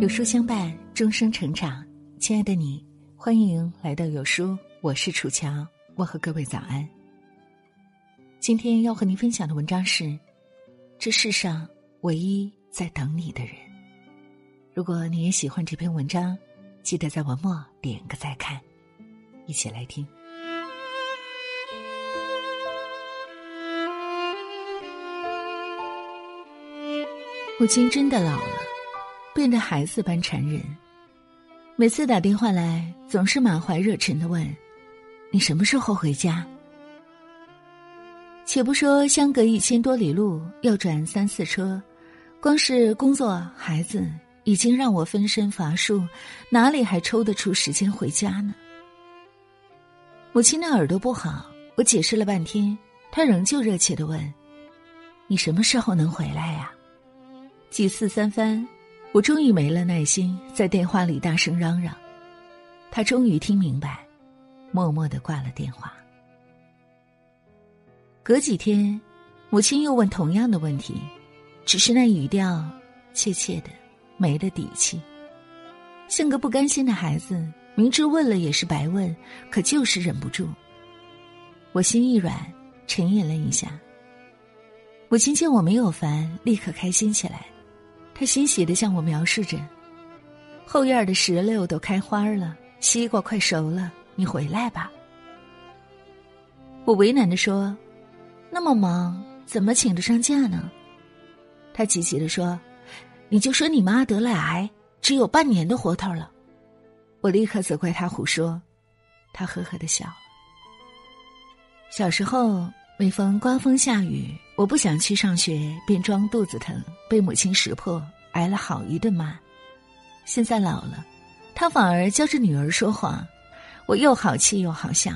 有书相伴，终生成长。亲爱的你，欢迎来到有书，我是楚乔，我和各位早安。今天要和您分享的文章是：这世上唯一在等你的人。如果你也喜欢这篇文章，记得在文末点个再看。一起来听。母亲真的老了，变得孩子般缠人。每次打电话来，总是满怀热忱的问：“你什么时候回家？”且不说相隔一千多里路要转三四车，光是工作、孩子已经让我分身乏术，哪里还抽得出时间回家呢？母亲的耳朵不好，我解释了半天，她仍旧热切的问：“你什么时候能回来呀？”几次三番，我终于没了耐心，在电话里大声嚷嚷。他终于听明白，默默的挂了电话。隔几天，母亲又问同样的问题，只是那语调怯怯的，没了底气，像个不甘心的孩子。明知问了也是白问，可就是忍不住。我心一软，沉吟了一下。母亲见我没有烦，立刻开心起来。他欣喜的向我描述着：“后院的石榴都开花了，西瓜快熟了，你回来吧。”我为难的说：“那么忙，怎么请得上假呢？”他急急的说：“你就说你妈得了癌，只有半年的活头了。”我立刻责怪他胡说，他呵呵的笑。小时候，每逢刮风下雨，我不想去上学，便装肚子疼，被母亲识破，挨了好一顿骂。现在老了，他反而教着女儿说谎，我又好气又好笑。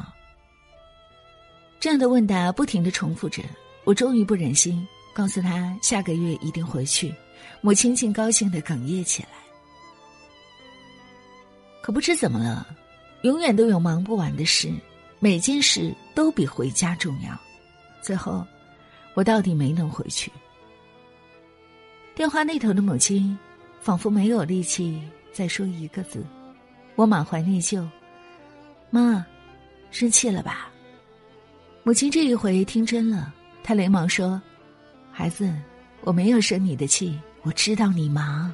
这样的问答不停的重复着，我终于不忍心，告诉他下个月一定回去。母亲竟高兴的哽咽起来。可不知怎么了，永远都有忙不完的事，每件事都比回家重要。最后，我到底没能回去。电话那头的母亲，仿佛没有力气再说一个字。我满怀内疚，妈，生气了吧？母亲这一回听真了，她连忙说：“孩子，我没有生你的气，我知道你忙。”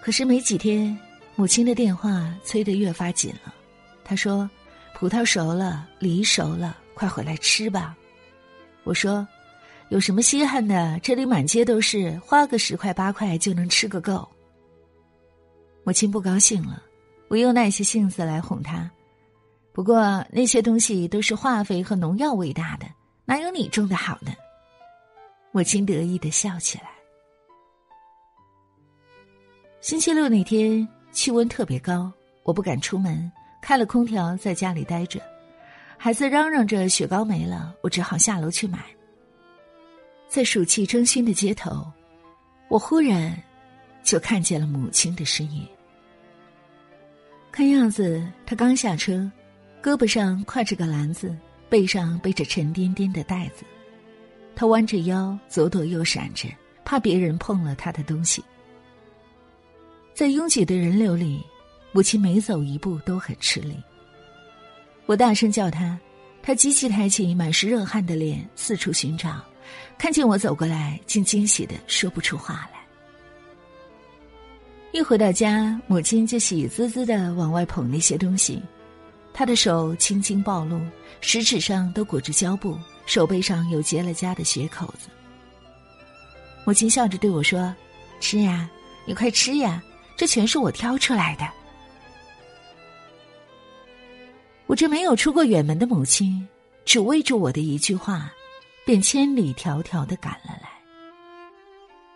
可是没几天，母亲的电话催得越发紧了。她说：“葡萄熟了，梨熟了，快回来吃吧。”我说：“有什么稀罕的？这里满街都是，花个十块八块就能吃个够。”母亲不高兴了，我又耐下性子来哄她。不过那些东西都是化肥和农药喂大的，哪有你种的好呢？母亲得意的笑起来。星期六那天气温特别高，我不敢出门，开了空调在家里待着。孩子嚷嚷着雪糕没了，我只好下楼去买。在暑气蒸熏的街头，我忽然就看见了母亲的身影。看样子她刚下车，胳膊上挎着个篮子，背上背着沉甸甸的袋子。她弯着腰，左躲右闪着，怕别人碰了她的东西。在拥挤的人流里，母亲每走一步都很吃力。我大声叫她，她机器抬起满是热汗的脸四处寻找，看见我走过来，竟惊喜的说不出话来。一回到家，母亲就喜滋滋的往外捧那些东西，她的手青筋暴露，食指上都裹着胶布，手背上有结了痂的血口子。母亲笑着对我说：“吃呀，你快吃呀。”这全是我挑出来的。我这没有出过远门的母亲，只为着我的一句话，便千里迢迢的赶了来。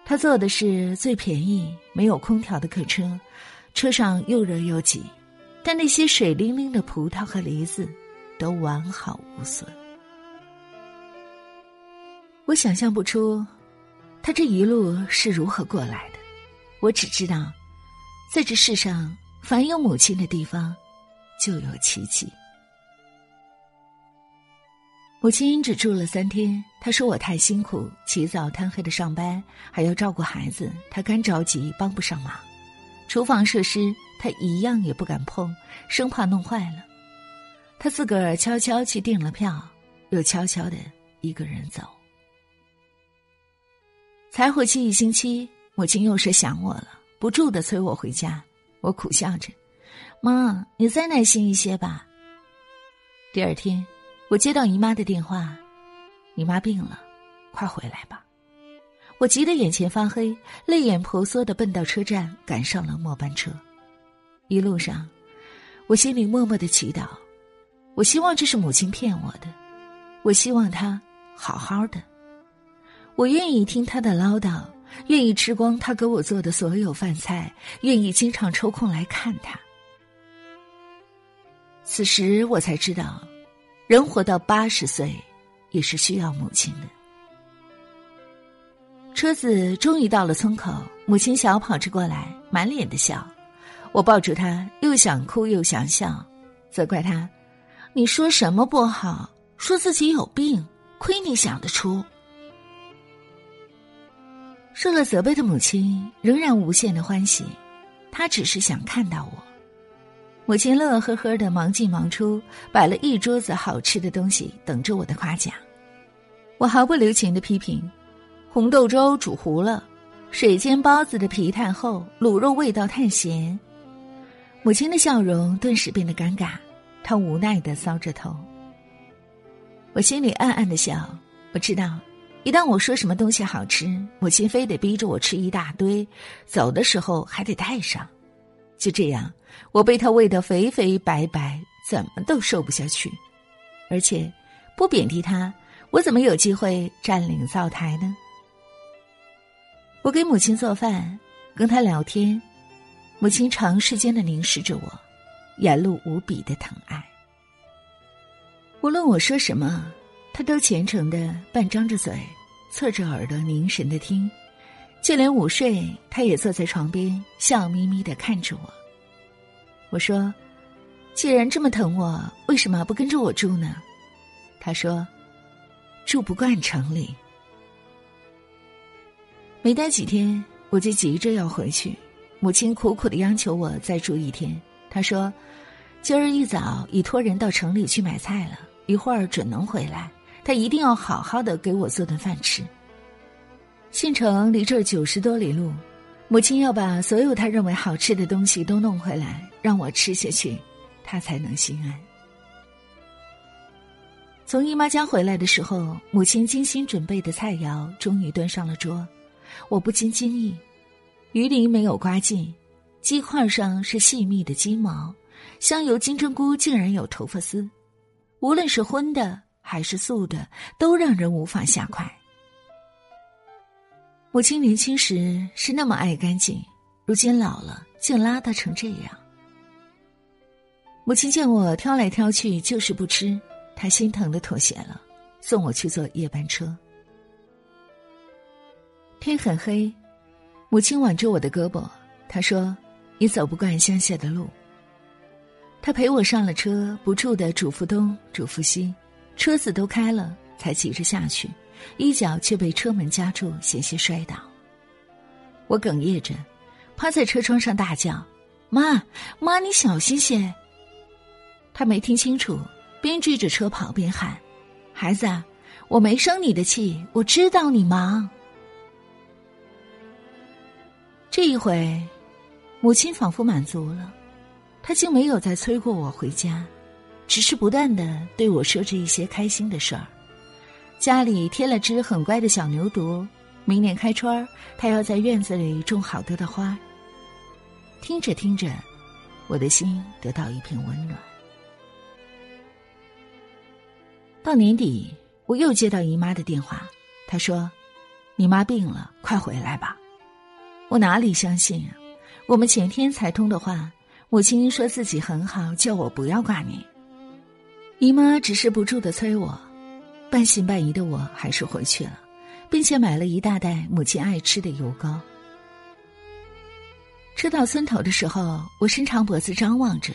他坐的是最便宜、没有空调的客车，车上又热又挤，但那些水灵灵的葡萄和梨子都完好无损。我想象不出，他这一路是如何过来的，我只知道。在这世上，凡有母亲的地方，就有奇迹。母亲只住了三天，她说我太辛苦，起早贪黑的上班，还要照顾孩子，她干着急，帮不上忙。厨房设施她一样也不敢碰，生怕弄坏了。她自个儿悄悄去订了票，又悄悄的一个人走。才回去一星期，母亲又是想我了，不住的催我回家。我苦笑着：“妈，你再耐心一些吧。”第二天。我接到姨妈的电话，姨妈病了，快回来吧！我急得眼前发黑，泪眼婆娑的奔到车站，赶上了末班车。一路上，我心里默默的祈祷，我希望这是母亲骗我的，我希望她好好的，我愿意听她的唠叨，愿意吃光她给我做的所有饭菜，愿意经常抽空来看她。此时我才知道。人活到八十岁，也是需要母亲的。车子终于到了村口，母亲小跑着过来，满脸的笑。我抱住她，又想哭又想笑，责怪她：“你说什么不好？说自己有病，亏你想得出。”受了责备的母亲仍然无限的欢喜，她只是想看到我。母亲乐呵呵的忙进忙出，摆了一桌子好吃的东西，等着我的夸奖。我毫不留情的批评：红豆粥煮糊了，水煎包子的皮太厚，卤肉味道太咸。母亲的笑容顿时变得尴尬，她无奈的搔着头。我心里暗暗的笑，我知道，一旦我说什么东西好吃，母亲非得逼着我吃一大堆，走的时候还得带上。就这样，我被他喂得肥肥白白，怎么都瘦不下去。而且，不贬低他，我怎么有机会占领灶台呢？我给母亲做饭，跟她聊天，母亲长时间的凝视着我，眼露无比的疼爱。无论我说什么，她都虔诚的半张着嘴，侧着耳朵凝神的听。就连午睡，他也坐在床边，笑眯眯的看着我。我说：“既然这么疼我，为什么不跟着我住呢？”他说：“住不惯城里。”没待几天，我就急着要回去。母亲苦苦的央求我再住一天。他说：“今儿一早已托人到城里去买菜了，一会儿准能回来。他一定要好好的给我做顿饭吃。”县城离这儿九十多里路，母亲要把所有她认为好吃的东西都弄回来让我吃下去，她才能心安。从姨妈家回来的时候，母亲精心准备的菜肴终于端上了桌，我不禁惊异：鱼鳞没有刮净，鸡块上是细密的鸡毛，香油金针菇竟然有头发丝，无论是荤的还是素的，都让人无法下筷。母亲年轻时是那么爱干净，如今老了竟邋遢成这样。母亲见我挑来挑去就是不吃，她心疼的妥协了，送我去坐夜班车。天很黑，母亲挽着我的胳膊，她说：“你走不惯乡下的路。”她陪我上了车，不住的嘱咐东嘱咐西，车子都开了，才急着下去。一脚却被车门夹住，险些摔倒。我哽咽着，趴在车窗上大叫：“妈，妈，你小心些！”他没听清楚，边追着车跑边喊：“孩子，我没生你的气，我知道你忙。”这一回，母亲仿佛满足了，她竟没有再催过我回家，只是不断的对我说着一些开心的事儿。家里添了只很乖的小牛犊，明年开春儿他要在院子里种好多的花。听着听着，我的心得到一片温暖。到年底，我又接到姨妈的电话，她说：“你妈病了，快回来吧。”我哪里相信啊？我们前天才通的话，母亲说自己很好，叫我不要挂念。姨妈只是不住的催我。半信半疑的我还是回去了，并且买了一大袋母亲爱吃的油糕。车到村头的时候，我伸长脖子张望着，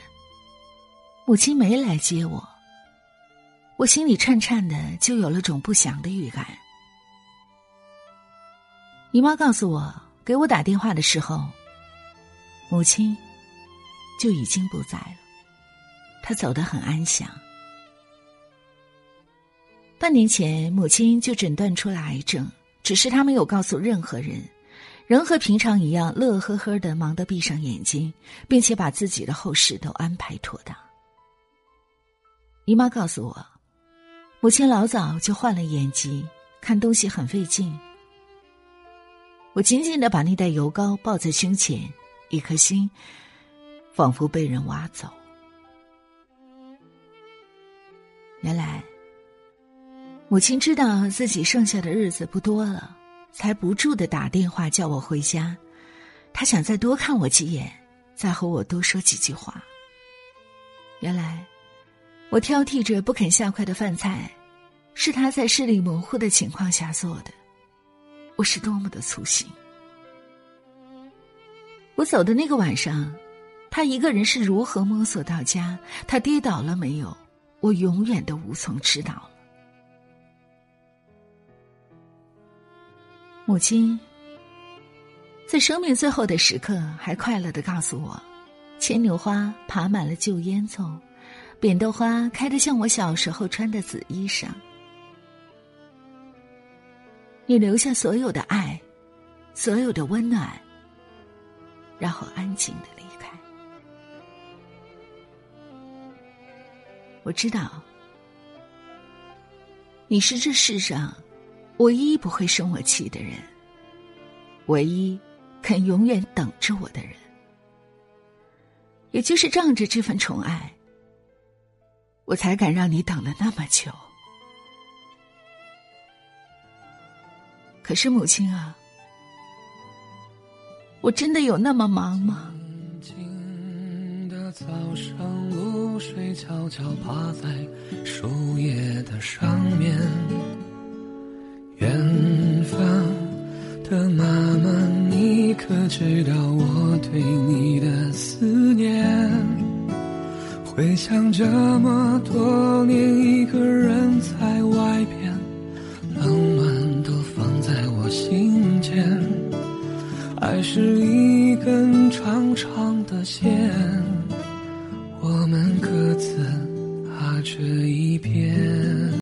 母亲没来接我。我心里颤颤的，就有了种不祥的预感。姨妈告诉我，给我打电话的时候，母亲就已经不在了，她走得很安详。半年前，母亲就诊断出了癌症，只是她没有告诉任何人。仍和平常一样乐呵呵的忙得闭上眼睛，并且把自己的后事都安排妥当。姨妈告诉我，母亲老早就患了眼疾，看东西很费劲。我紧紧的把那袋油膏抱在胸前，一颗心仿佛被人挖走。原来，母亲知道自己剩下的日子不多了。才不住的打电话叫我回家，他想再多看我几眼，再和我多说几句话。原来，我挑剔着不肯下筷的饭菜，是他在视力模糊的情况下做的。我是多么的粗心！我走的那个晚上，他一个人是如何摸索到家？他跌倒了没有？我永远都无从知道。母亲在生命最后的时刻，还快乐的告诉我：牵牛花爬满了旧烟囱，扁豆花开得像我小时候穿的紫衣裳。你留下所有的爱，所有的温暖，然后安静的离开。我知道，你是这世上。唯一不会生我气的人，唯一肯永远等着我的人，也就是仗着这份宠爱，我才敢让你等了那么久。可是母亲啊，我真的有那么忙吗？早上，露水悄悄趴在树叶的上面。远方的妈妈，你可知道我对你的思念？回想这么多年，一个人在外边，冷暖都放在我心间。爱是一根长长的线。